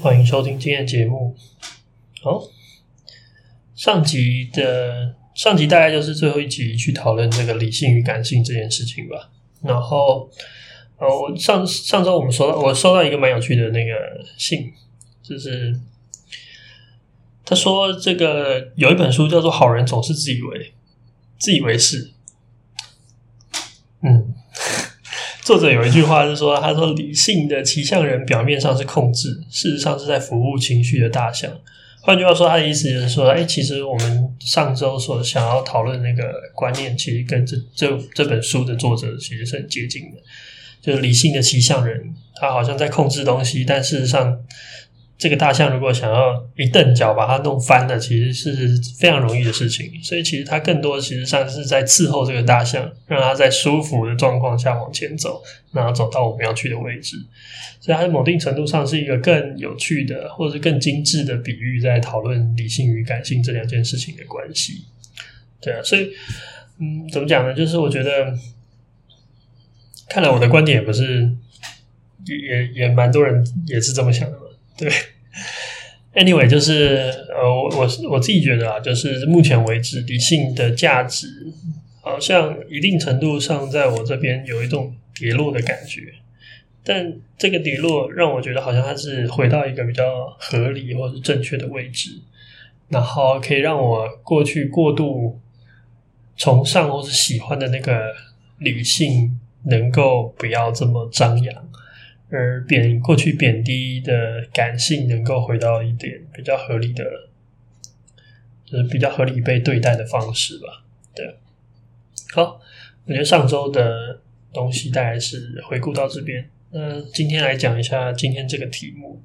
欢迎收听今天的节目，好，上集的上集大概就是最后一集去讨论这个理性与感性这件事情吧。然后，呃，我上上周我们收到我收到一个蛮有趣的那个信，就是他说这个有一本书叫做《好人总是自以为自以为是》，嗯。作者有一句话是说：“他说理性的骑象人表面上是控制，事实上是在服务情绪的大象。换句话说，他的意思就是说，哎，其实我们上周所想要讨论那个观念，其实跟这这这本书的作者其实是很接近的。就是理性的骑象人，他好像在控制东西，但事实上。”这个大象如果想要一蹬脚把它弄翻了，其实是非常容易的事情。所以其实它更多其实上是在伺候这个大象，让它在舒服的状况下往前走，然后走到我们要去的位置。所以它在某定程度上是一个更有趣的，或者是更精致的比喻，在讨论理性与感性这两件事情的关系。对啊，所以嗯，怎么讲呢？就是我觉得，看来我的观点也不是，也也也蛮多人也是这么想的嘛。对，anyway，就是呃，我我我自己觉得啊，就是目前为止，理性的价值好像一定程度上在我这边有一种跌落的感觉，但这个跌落让我觉得好像它是回到一个比较合理或是正确的位置，然后可以让我过去过度崇尚或是喜欢的那个理性能够不要这么张扬。而贬过去贬低的感性，能够回到一点比较合理的，就是比较合理被对待的方式吧。对，好，我觉得上周的东西大概是回顾到这边。那今天来讲一下今天这个题目。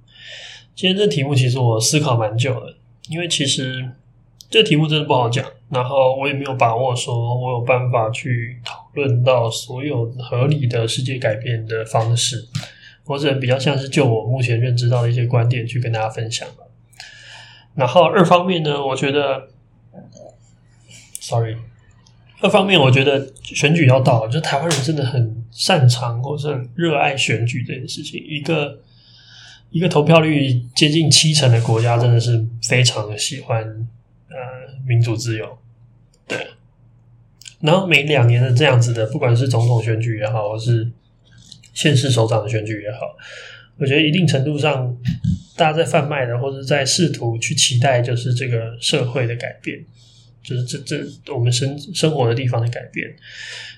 今天这题目其实我思考蛮久了，因为其实这题目真的不好讲，然后我也没有把握说我有办法去讨论到所有合理的世界改变的方式。或者比较像是就我目前认知到的一些观点去跟大家分享。然后二方面呢，我觉得，sorry，二方面我觉得选举要到了，就台湾人真的很擅长或者很热爱选举这件事情。一个一个投票率接近七成的国家，真的是非常的喜欢呃民主自由。对，然后每两年的这样子的，不管是总统选举也好，或是县市首长的选举也好，我觉得一定程度上，大家在贩卖的，或者在试图去期待，就是这个社会的改变，就是这这我们生生活的地方的改变。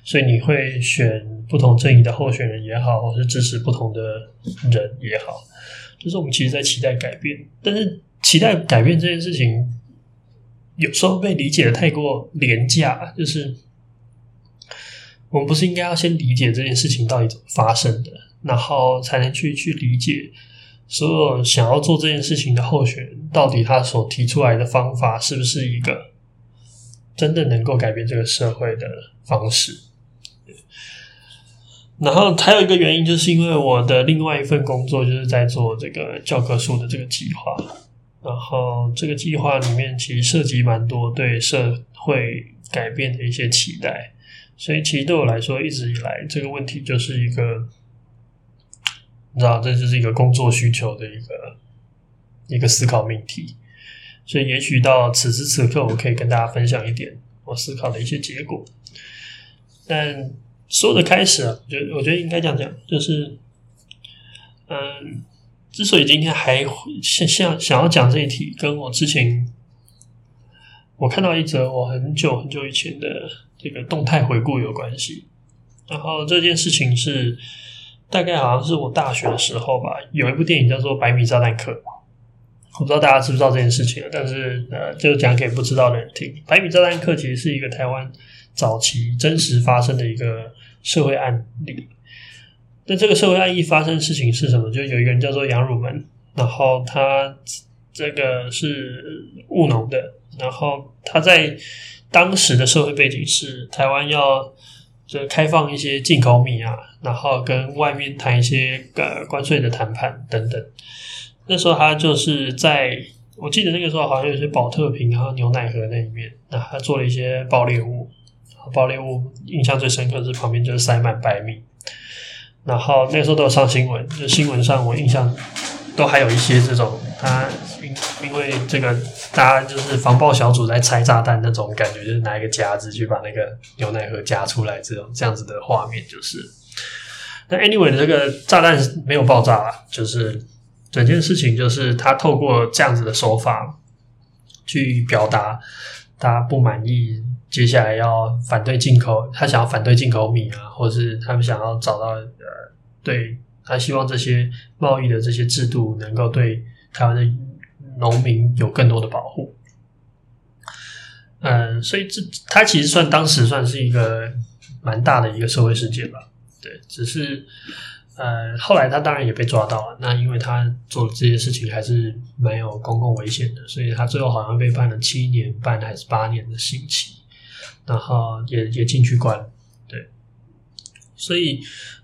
所以你会选不同阵营的候选人也好，或是支持不同的人也好，就是我们其实在期待改变。但是期待改变这件事情，有时候被理解的太过廉价，就是。我们不是应该要先理解这件事情到底怎么发生的，然后才能去去理解所有想要做这件事情的候选人到底他所提出来的方法是不是一个真的能够改变这个社会的方式。然后还有一个原因，就是因为我的另外一份工作就是在做这个教科书的这个计划，然后这个计划里面其实涉及蛮多对社会改变的一些期待。所以，其实对我来说，一直以来这个问题就是一个，你知道，这就是一个工作需求的一个一个思考命题。所以，也许到此时此刻，我可以跟大家分享一点我思考的一些结果。但所有的开始啊，我觉得，我觉得应该这样讲，就是，嗯，之所以今天还想想想要讲这一题，跟我之前我看到一则我很久很久以前的这个动态回顾有关系。然后这件事情是大概好像是我大学的时候吧，有一部电影叫做《百米炸弹客》，我不知道大家知不知道这件事情，但是呃，就讲给不知道的人听，《百米炸弹客》其实是一个台湾早期真实发生的一个社会案例。那这个社会案例发生的事情是什么？就有一个人叫做杨汝门，然后他这个是务农的，然后他在当时的社会背景是台湾要就开放一些进口米啊，然后跟外面谈一些呃关税的谈判等等。那时候他就是在我记得那个时候好像有些宝特瓶啊、牛奶盒那里面，那他做了一些爆裂物，爆裂物印象最深刻是旁边就是塞满白米。然后那时候都有上新闻，就新闻上我印象都还有一些这种，他因因为这个大家就是防爆小组在拆炸弹那种感觉，就是拿一个夹子去把那个牛奶盒夹出来，这种这样子的画面就是。那 anyway 这个炸弹没有爆炸啦，就是整件事情就是他透过这样子的手法去表达他不满意。接下来要反对进口，他想要反对进口米啊，或是他们想要找到呃，对他希望这些贸易的这些制度能够对台湾的农民有更多的保护。嗯，所以这他其实算当时算是一个蛮大的一个社会事件吧。对，只是。呃，后来他当然也被抓到了。那因为他做的这些事情还是蛮有公共危险的，所以他最后好像被判了七年半还是八年的刑期，然后也也进去关。对，所以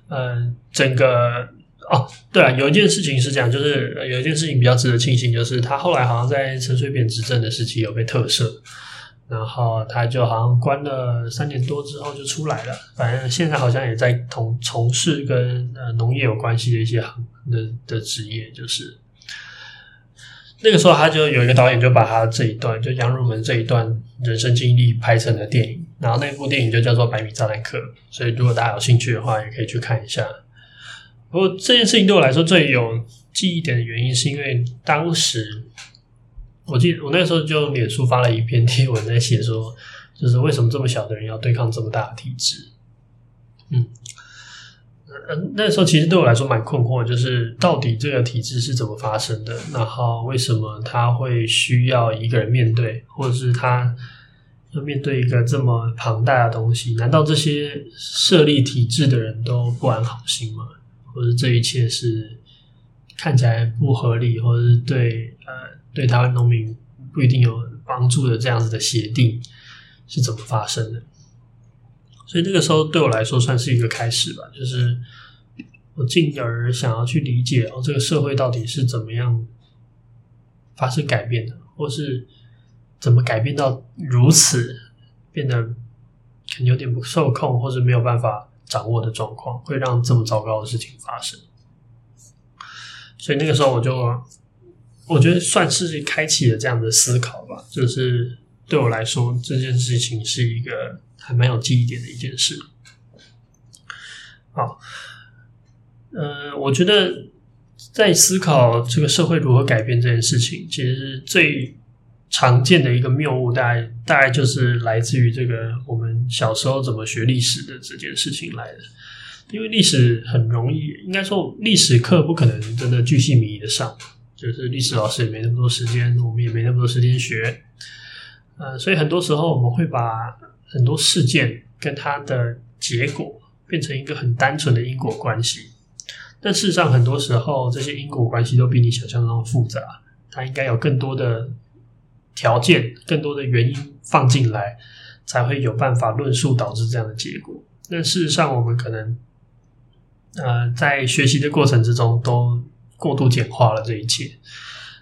呃，整个哦，对啊，有一件事情是这样，就是有一件事情比较值得庆幸，就是他后来好像在陈水扁执政的时期有被特赦。然后他就好像关了三年多之后就出来了，反正现在好像也在从从事跟呃农业有关系的一些行的的职业，就是那个时候他就有一个导演就把他这一段就杨汝门这一段人生经历拍成了电影，然后那部电影就叫做《百米炸弹客》，所以如果大家有兴趣的话，也可以去看一下。不过这件事情对我来说最有记忆点的原因，是因为当时。我记得我那时候就脸书发了一篇贴文，在写说，就是为什么这么小的人要对抗这么大的体制？嗯，那时候其实对我来说蛮困惑，就是到底这个体制是怎么发生的？然后为什么他会需要一个人面对，或者是他要面对一个这么庞大的东西？难道这些设立体制的人都不安好心吗？或者这一切是看起来不合理，或者是对呃？对台湾农民不一定有帮助的这样子的协定是怎么发生的？所以那个时候对我来说算是一个开始吧，就是我进而想要去理解哦，这个社会到底是怎么样发生改变的，或是怎么改变到如此变得可能有点不受控，或是没有办法掌握的状况，会让这么糟糕的事情发生。所以那个时候我就。我觉得算是开启了这样的思考吧，就是对我来说，这件事情是一个还蛮有记忆点的一件事。好，呃，我觉得在思考这个社会如何改变这件事情，其实最常见的一个谬误，大概大概就是来自于这个我们小时候怎么学历史的这件事情来的。因为历史很容易，应该说历史课不可能真的巨细靡遗的上。就是历史老师也没那么多时间，我们也没那么多时间学，呃，所以很多时候我们会把很多事件跟它的结果变成一个很单纯的因果关系。但事实上，很多时候这些因果关系都比你想象中复杂，它应该有更多的条件、更多的原因放进来，才会有办法论述导致这样的结果。那事实上，我们可能呃在学习的过程之中都。过度简化了这一切，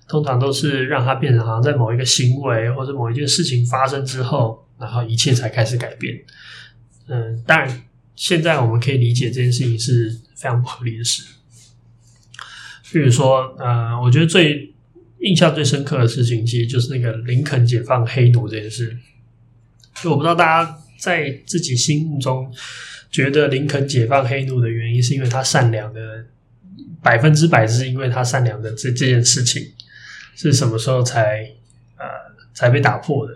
通常都是让它变成好像在某一个行为或者某一件事情发生之后，然后一切才开始改变。嗯，当然，现在我们可以理解这件事情是非常不合理的事。比如说，呃，我觉得最印象最深刻的事情，其实就是那个林肯解放黑奴这件事。就我不知道大家在自己心目中觉得林肯解放黑奴的原因，是因为他善良的。百分之百是因为他善良的这这件事情是什么时候才呃才被打破的？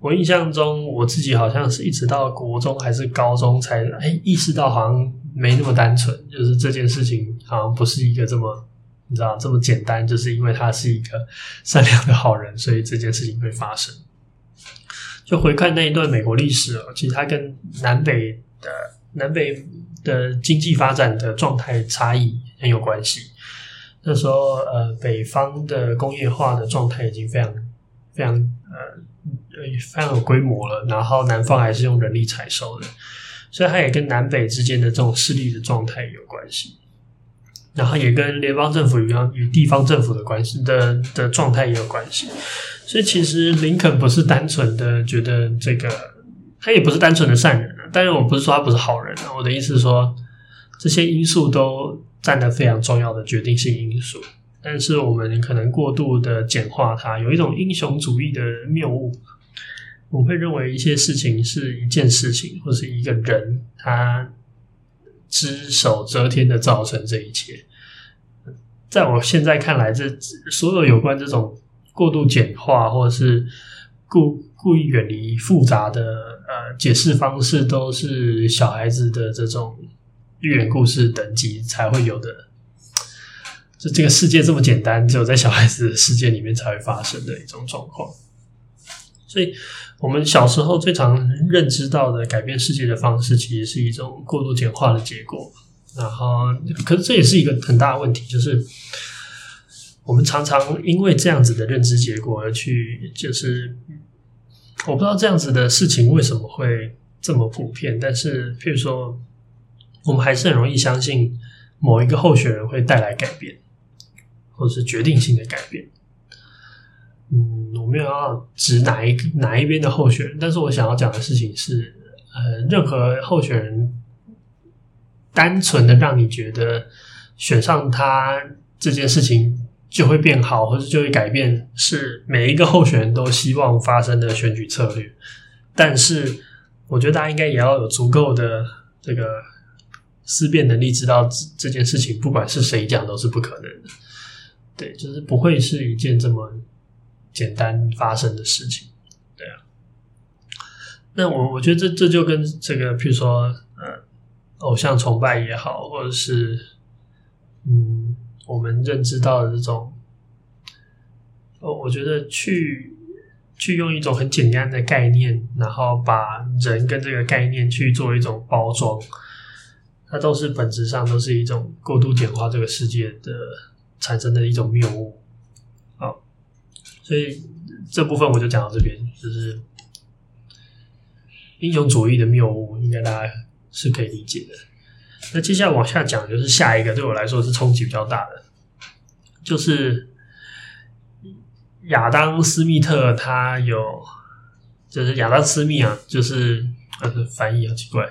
我印象中，我自己好像是一直到国中还是高中才哎意识到，好像没那么单纯，就是这件事情好像不是一个这么你知道这么简单，就是因为他是一个善良的好人，所以这件事情会发生。就回看那一段美国历史哦，其实它跟南北的南北的经济发展的状态差异很有关系。那时候呃，北方的工业化的状态已经非常非常呃。非常有规模了，然后南方还是用人力采收的，所以它也跟南北之间的这种势力的状态有关系，然后也跟联邦政府一样与地方政府的关系的的状态也有关系。所以其实林肯不是单纯的觉得这个，他也不是单纯的善人，但是我不是说他不是好人，我的意思是说这些因素都占了非常重要的决定性因素。但是我们可能过度的简化它，有一种英雄主义的谬误。我会认为一些事情是一件事情，或是一个人，他只手遮天的造成这一切。在我现在看来，这所有有关这种过度简化，或者是故故意远离复杂的呃解释方式，都是小孩子的这种寓言故事等级才会有的。就这个世界这么简单，只有在小孩子的世界里面才会发生的一种状况。所以，我们小时候最常认知到的改变世界的方式，其实是一种过度简化的结果。然后，可是这也是一个很大的问题，就是我们常常因为这样子的认知结果而去，就是我不知道这样子的事情为什么会这么普遍。但是，譬如说，我们还是很容易相信某一个候选人会带来改变。或者是决定性的改变，嗯，我没有要指哪一哪一边的候选人，但是我想要讲的事情是，呃，任何候选人单纯的让你觉得选上他这件事情就会变好，或者就会改变，是每一个候选人都希望发生的选举策略。但是，我觉得大家应该也要有足够的这个思辨能力，知道这这件事情不管是谁讲都是不可能的。对，就是不会是一件这么简单发生的事情，对啊。那我我觉得这这就跟这个，譬如说，呃，偶像崇拜也好，或者是嗯，我们认知到的这种，哦，我觉得去去用一种很简单的概念，然后把人跟这个概念去做一种包装，它都是本质上都是一种过度简化这个世界的。产生的一种谬误，好，所以这部分我就讲到这边，就是英雄主义的谬误，应该大家是可以理解的。那接下来往下讲，就是下一个对我来说是冲击比较大的，就是亚当·斯密特他有，就是亚当·斯密啊，就是呃翻译好奇怪，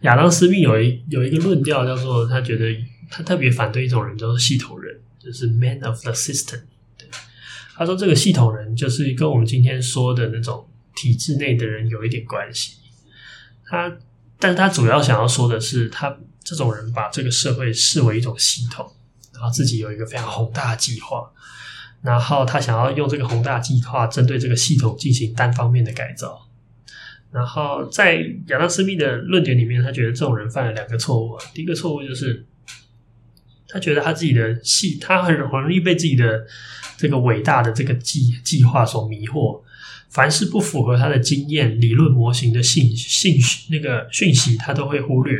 亚当·斯密有一有一个论调叫做，他觉得他特别反对一种人，叫做系统人。就是 man of the system，他说这个系统人就是跟我们今天说的那种体制内的人有一点关系。他，但是他主要想要说的是，他这种人把这个社会视为一种系统，然后自己有一个非常宏大的计划，然后他想要用这个宏大计划针对这个系统进行单方面的改造。然后在亚当斯密的论点里面，他觉得这种人犯了两个错误。第一个错误就是。他觉得他自己的系，他很容易被自己的这个伟大的这个计计划所迷惑。凡是不符合他的经验、理论模型的信信那个讯息，他都会忽略。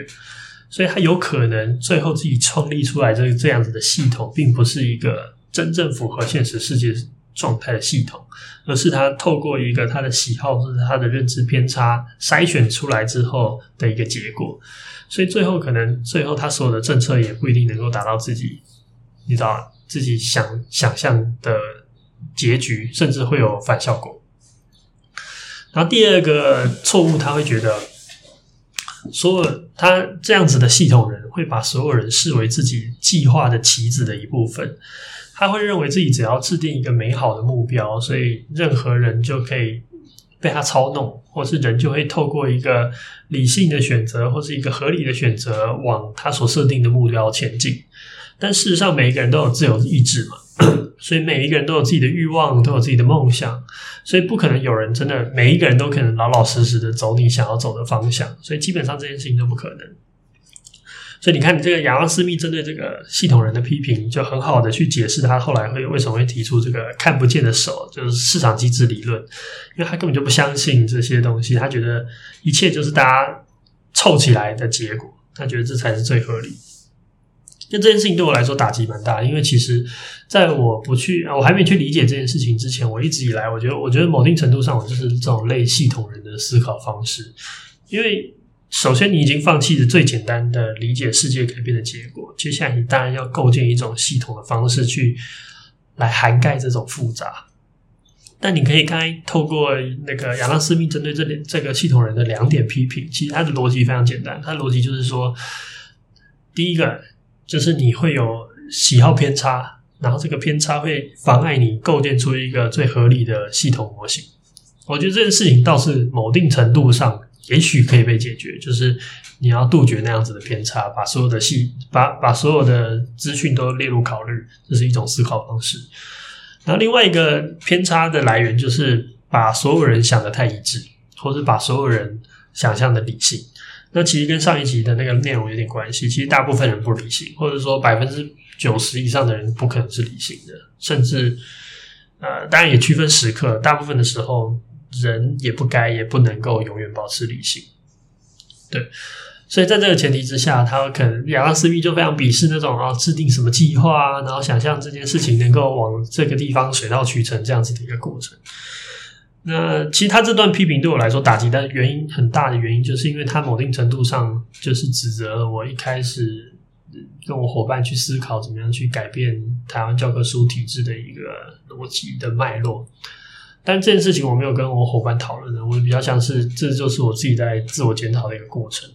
所以他有可能最后自己创立出来这这样子的系统，并不是一个真正符合现实世界状态的系统，而是他透过一个他的喜好或者他的认知偏差筛选出来之后的一个结果。所以最后可能最后他所有的政策也不一定能够达到自己，你知道自己想想象的结局，甚至会有反效果。然后第二个错误，他会觉得，所有他这样子的系统人会把所有人视为自己计划的棋子的一部分，他会认为自己只要制定一个美好的目标，所以任何人就可以。被他操弄，或是人就会透过一个理性的选择，或是一个合理的选择，往他所设定的目标前进。但事实上，每一个人都有自由意志嘛，所以每一个人都有自己的欲望，都有自己的梦想，所以不可能有人真的每一个人都可能老老实实的走你想要走的方向，所以基本上这件事情都不可能。所以你看，你这个亚当·斯密针对这个系统人的批评，就很好的去解释他后来会为什么会提出这个看不见的手，就是市场机制理论，因为他根本就不相信这些东西，他觉得一切就是大家凑起来的结果，他觉得这才是最合理。那这件事情对我来说打击蛮大，因为其实在我不去，我还没去理解这件事情之前，我一直以来，我觉得，我觉得某定程度上，我就是这种类系统人的思考方式，因为。首先，你已经放弃了最简单的理解世界改变的结果。接下来，你当然要构建一种系统的方式去来涵盖这种复杂。但你可以刚才透过那个亚当·斯密针对这里这个系统人的两点批评，其实他的逻辑非常简单。他的逻辑就是说，第一个就是你会有喜好偏差，然后这个偏差会妨碍你构建出一个最合理的系统模型。我觉得这件事情倒是某定程度上。也许可以被解决，就是你要杜绝那样子的偏差，把所有的系把把所有的资讯都列入考虑，这是一种思考方式。然后另外一个偏差的来源就是把所有人想得太一致，或是把所有人想象的理性。那其实跟上一集的那个内容有点关系。其实大部分人不理性，或者说百分之九十以上的人不可能是理性的，甚至呃，当然也区分时刻，大部分的时候。人也不该也不能够永远保持理性，对，所以在这个前提之下，他可能亚当斯密就非常鄙视那种啊制定什么计划啊，然后想象这件事情能够往这个地方水到渠成这样子的一个过程。那其实他这段批评对我来说打击的原因很大的原因，就是因为他某定程度上就是指责了我一开始跟我伙伴去思考怎么样去改变台湾教科书体制的一个逻辑的脉络。但这件事情我没有跟我伙伴讨论的，我比较像是这就是我自己在自我检讨的一个过程。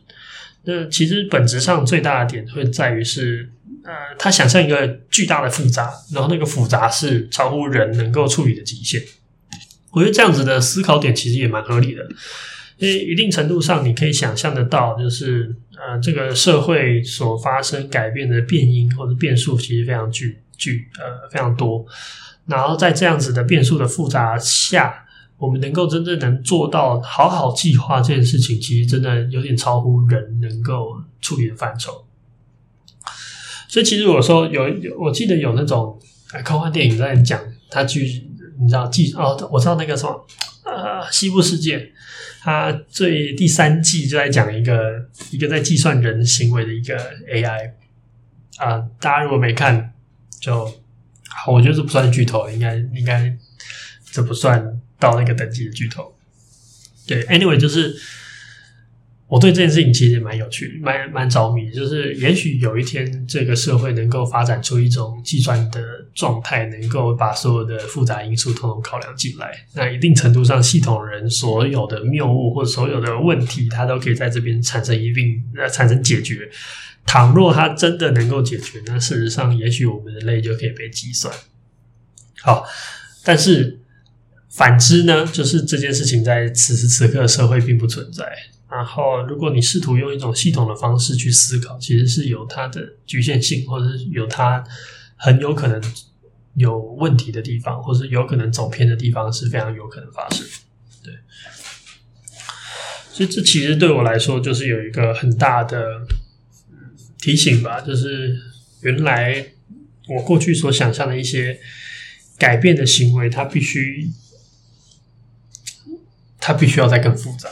那其实本质上最大的点会在于是，呃，他想象一个巨大的复杂，然后那个复杂是超乎人能够处理的极限。我觉得这样子的思考点其实也蛮合理的，因为一定程度上你可以想象得到，就是呃，这个社会所发生改变的变因或者变数其实非常巨巨呃非常多。然后在这样子的变数的复杂下，我们能够真正能做到好好计划这件事情，其实真的有点超乎人能够处理的范畴。所以，其实我说有有，我记得有那种科幻电影在讲，他去你知道计哦，我知道那个什么呃，《西部世界》，它最第三季就在讲一个一个在计算人行为的一个 AI 啊、大家如果没看就。好，我觉得这不算巨头，应该应该这不算到那个等级的巨头。对，anyway，就是我对这件事情其实蛮有趣，蛮蛮着迷。就是也许有一天，这个社会能够发展出一种计算的状态，能够把所有的复杂因素统统考量进来。那一定程度上，系统人所有的谬误或所有的问题，它都可以在这边产生一定呃产生解决。倘若它真的能够解决，那事实上，也许我们人类就可以被计算。好，但是反之呢，就是这件事情在此时此刻社会并不存在。然后，如果你试图用一种系统的方式去思考，其实是有它的局限性，或者是有它很有可能有问题的地方，或者是有可能走偏的地方，是非常有可能发生。对，所以这其实对我来说，就是有一个很大的。提醒吧，就是原来我过去所想象的一些改变的行为，它必须，它必须要再更复杂，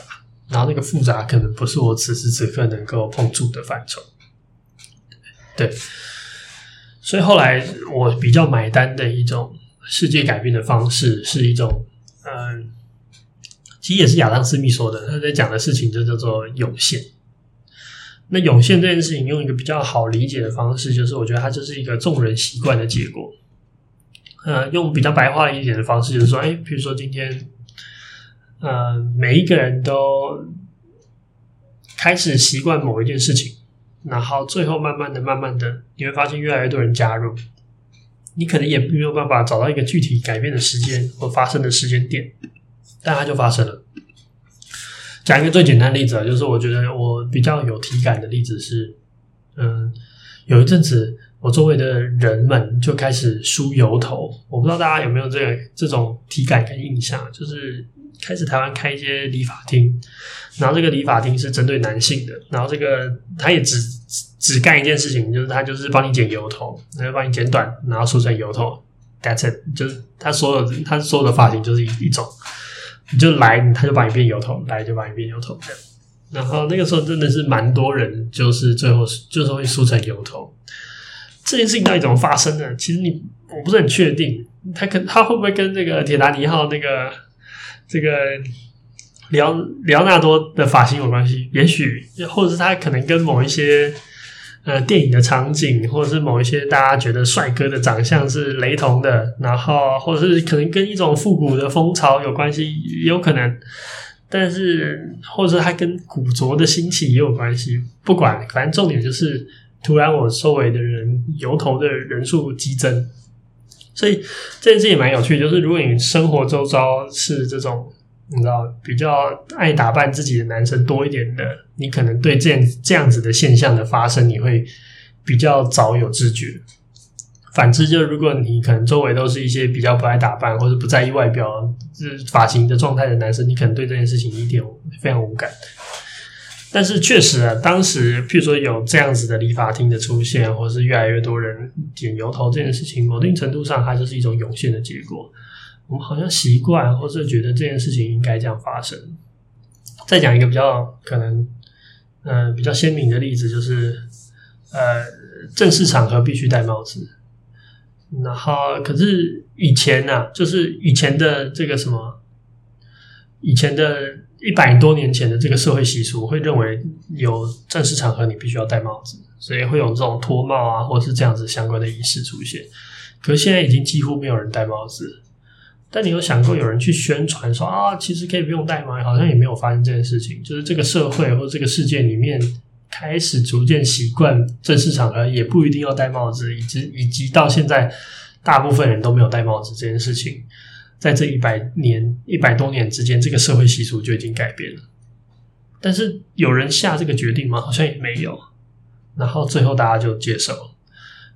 然后那个复杂可能不是我此时此刻能够碰触的范畴。对，所以后来我比较买单的一种世界改变的方式，是一种，嗯，其实也是亚当斯密说的，他在讲的事情就叫做涌现。那涌现这件事情，用一个比较好理解的方式，就是我觉得它就是一个众人习惯的结果。呃，用比较白话一点的方式，就是说，哎，比如说今天，呃，每一个人都开始习惯某一件事情，然后最后慢慢的、慢慢的，你会发现越来越多人加入，你可能也没有办法找到一个具体改变的时间或发生的时间点，但它就发生了。讲一个最简单的例子啊，就是我觉得我比较有体感的例子是，嗯，有一阵子我我周围的人们就开始梳油头。我不知道大家有没有这个这种体感跟印象，就是开始台湾开一些理发厅，然后这个理发厅是针对男性的，然后这个他也只只干一件事情，就是他就是帮你剪油头，然后帮你剪短，然后梳成油头。That's it，就是他所有他所有的发型就是一一种，你就来他就把你变油头，来就把你变油头这样。然后那个时候真的是蛮多人，就是最后就是会梳成油头。这件事情到底怎么发生的？其实你我不是很确定，他可他会不会跟那个铁达尼号那个这个里奥里奥纳多的发型有关系？也许，或者是他可能跟某一些呃电影的场景，或者是某一些大家觉得帅哥的长相是雷同的，然后或者是可能跟一种复古的风潮有关系，有可能。但是，或者他跟古着的兴起也有关系。不管，反正重点就是，突然我周围的人油头的人数激增，所以这件事也蛮有趣。就是如果你生活周遭是这种，你知道比较爱打扮自己的男生多一点的，你可能对这样这样子的现象的发生，你会比较早有知觉。反之，就如果你可能周围都是一些比较不爱打扮或者不在意外表、是发型的状态的男生，你可能对这件事情一点非常无感。但是确实啊，当时譬如说有这样子的理发厅的出现，或是越来越多人剪油头这件事情，某一定程度上它就是一种涌现的结果。我们好像习惯，或是觉得这件事情应该这样发生。再讲一个比较可能，嗯、比较鲜明的例子，就是呃，正式场合必须戴帽子。然后，可是以前呢、啊，就是以前的这个什么，以前的一百多年前的这个社会习俗，会认为有正式场合你必须要戴帽子，所以会有这种脱帽啊，或者是这样子相关的仪式出现。可是现在已经几乎没有人戴帽子。但你有想过有人去宣传说啊，其实可以不用戴吗？好像也没有发生这件事情。就是这个社会或这个世界里面。开始逐渐习惯正式场合也不一定要戴帽子，以及以及到现在，大部分人都没有戴帽子这件事情，在这一百年一百多年之间，这个社会习俗就已经改变了。但是有人下这个决定吗？好像也没有。然后最后大家就接受了，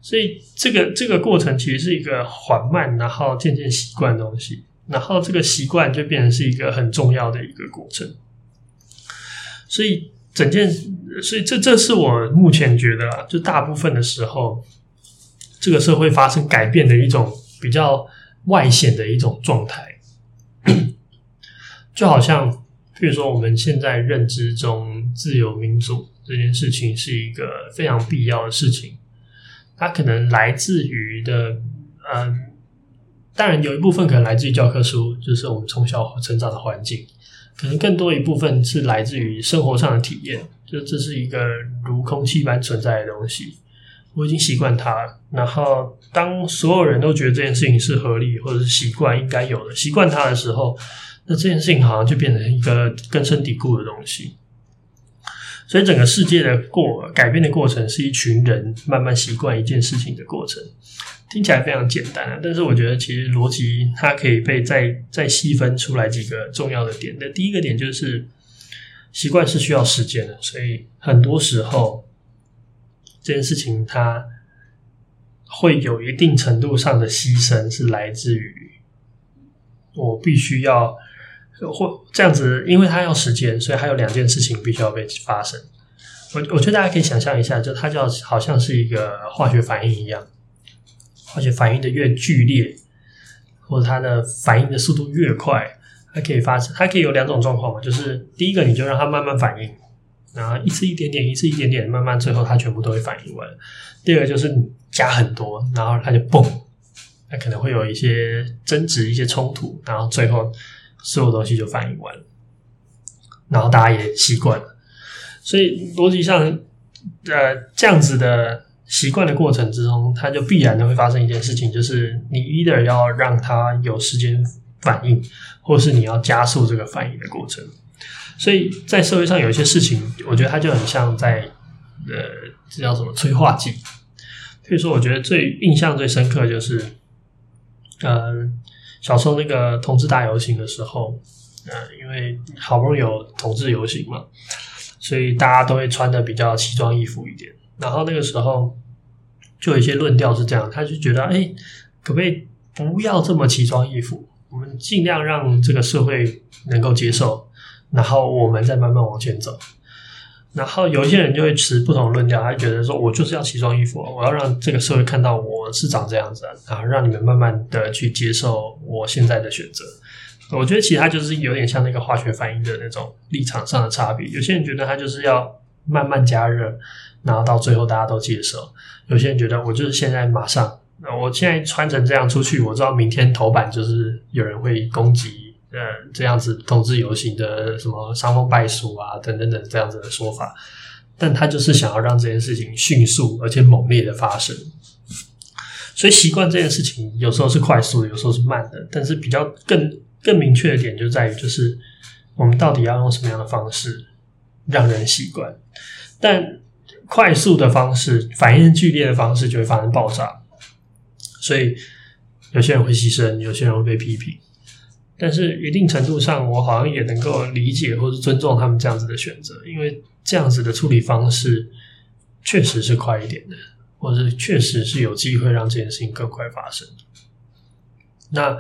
所以这个这个过程其实是一个缓慢，然后渐渐习惯的东西。然后这个习惯就变成是一个很重要的一个过程。所以。整件，所以这这是我目前觉得啊，就大部分的时候，这个社会发生改变的一种比较外显的一种状态，就好像，比如说我们现在认知中自由民主这件事情是一个非常必要的事情，它可能来自于的，嗯，当然有一部分可能来自于教科书，就是我们从小成长的环境。可能更多一部分是来自于生活上的体验，就这是一个如空气般存在的东西，我已经习惯它了。然后，当所有人都觉得这件事情是合理或者是习惯应该有的，习惯它的时候，那这件事情好像就变成一个根深蒂固的东西。所以，整个世界的过改变的过程，是一群人慢慢习惯一件事情的过程。听起来非常简单啊，但是我觉得其实逻辑它可以被再再细分出来几个重要的点。那第一个点就是习惯是需要时间的，所以很多时候这件事情它会有一定程度上的牺牲，是来自于我必须要或这样子，因为它要时间，所以还有两件事情必须要被发生。我我觉得大家可以想象一下，就它就好像是一个化学反应一样。而且反应的越剧烈，或者它的反应的速度越快，它可以发生，它可以有两种状况嘛，就是第一个你就让它慢慢反应，然后一次一点点，一次一点点，慢慢最后它全部都会反应完。第二个就是你加很多，然后它就嘣，它可能会有一些争执、一些冲突，然后最后所有东西就反应完了，然后大家也习惯了，所以逻辑上，呃，这样子的。习惯的过程之中，它就必然的会发生一件事情，就是你 either 要让它有时间反应，或是你要加速这个反应的过程。所以在社会上有一些事情，我觉得它就很像在呃，这叫什么催化剂。所以说，我觉得最印象最深刻就是，呃，小时候那个同志大游行的时候，呃，因为好不容易有同志游行嘛，所以大家都会穿的比较奇装异服一点。然后那个时候，就有一些论调是这样，他就觉得，哎，可不可以不要这么奇装异服？我们尽量让这个社会能够接受，然后我们再慢慢往前走。然后有些人就会持不同论调，他觉得说，我就是要奇装异服，我要让这个社会看到我是长这样子，然后让你们慢慢的去接受我现在的选择。我觉得其他就是有点像那个化学反应的那种立场上的差别。有些人觉得他就是要慢慢加热，然后到最后大家都接受；有些人觉得我就是现在马上，我现在穿成这样出去，我知道明天头版就是有人会攻击。呃，这样子同志游行的什么伤风败俗啊，等等等这样子的说法，但他就是想要让这件事情迅速而且猛烈的发生。所以习惯这件事情有时候是快速的，有时候是慢的，但是比较更更明确的点就在于，就是我们到底要用什么样的方式让人习惯？但快速的方式，反应剧烈的方式就会发生爆炸，所以有些人会牺牲，有些人会被批评。但是一定程度上，我好像也能够理解或是尊重他们这样子的选择，因为这样子的处理方式确实是快一点的，或者确实是有机会让这件事情更快发生。那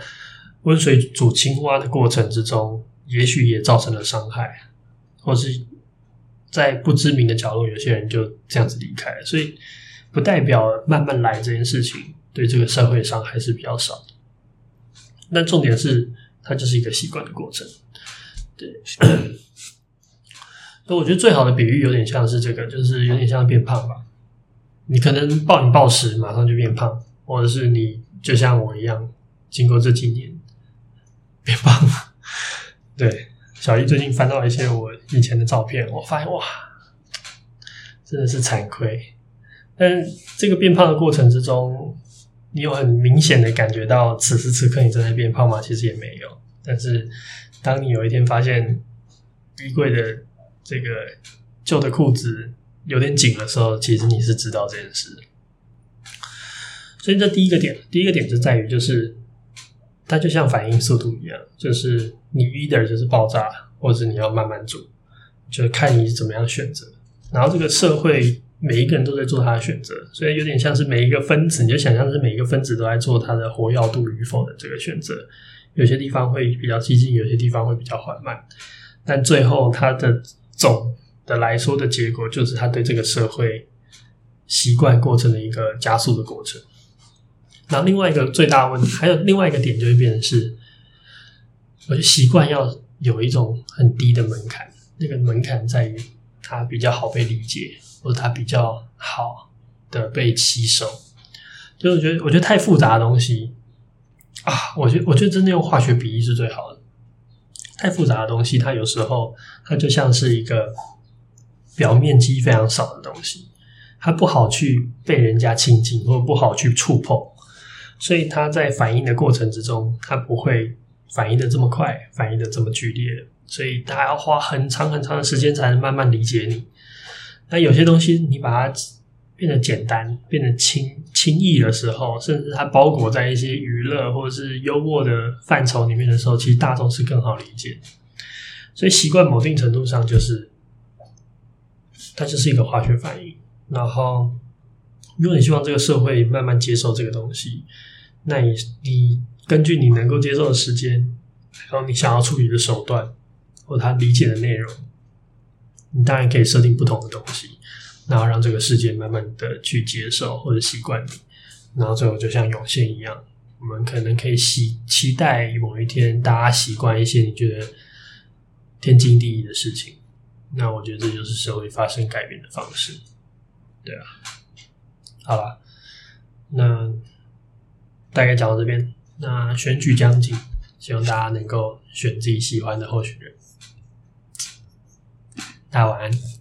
温水煮青蛙的过程之中，也许也造成了伤害，或是在不知名的角落，有些人就这样子离开了，所以不代表慢慢来这件事情对这个社会伤害是比较少的。那重点是。它就是一个习惯的过程，对。那我觉得最好的比喻有点像是这个，就是有点像变胖吧。你可能暴饮暴食，马上就变胖，或者是你就像我一样，经过这几年变胖了。对，小易最近翻到一些我以前的照片，我发现哇，真的是惭愧。但这个变胖的过程之中，你有很明显的感觉到此时此刻你正在变胖吗？其实也没有。但是，当你有一天发现衣柜的这个旧的裤子有点紧的时候，其实你是知道这件事。所以这第一个点，第一个点就在于，就是它就像反应速度一样，就是你 either 就是爆炸，或者你要慢慢煮，就看你怎么样选择。然后这个社会。每一个人都在做他的选择，所以有点像是每一个分子，你就想象是每一个分子都在做它的活跃度与否的这个选择。有些地方会比较激进，有些地方会比较缓慢，但最后它的总的来说的结果，就是他对这个社会习惯过程的一个加速的过程。那另外一个最大的问题，还有另外一个点，就会变成是，我觉得习惯要有一种很低的门槛，那个门槛在于它比较好被理解。或者它比较好的被吸收，就是我觉得，我觉得太复杂的东西啊，我觉得，我觉得真的用化学比喻是最好的。太复杂的东西，它有时候它就像是一个表面积非常少的东西，它不好去被人家亲近，或者不好去触碰，所以它在反应的过程之中，它不会反应的这么快，反应的这么剧烈，所以它要花很长很长的时间才能慢慢理解你。那有些东西，你把它变得简单、变得轻轻易的时候，甚至它包裹在一些娱乐或者是幽默的范畴里面的时候，其实大众是更好理解。所以习惯某定程度上就是，它就是一个化学反应。然后，如果你希望这个社会慢慢接受这个东西，那你你根据你能够接受的时间，然后你想要处理的手段，或他理解的内容。你当然可以设定不同的东西，然后让这个世界慢慢的去接受或者习惯你，然后最后就像涌现一样，我们可能可以期期待某一天大家习惯一些你觉得天经地义的事情，那我觉得这就是社会发生改变的方式，对啊，好了，那大概讲到这边，那选举将近，希望大家能够选自己喜欢的候选人。大家晚安。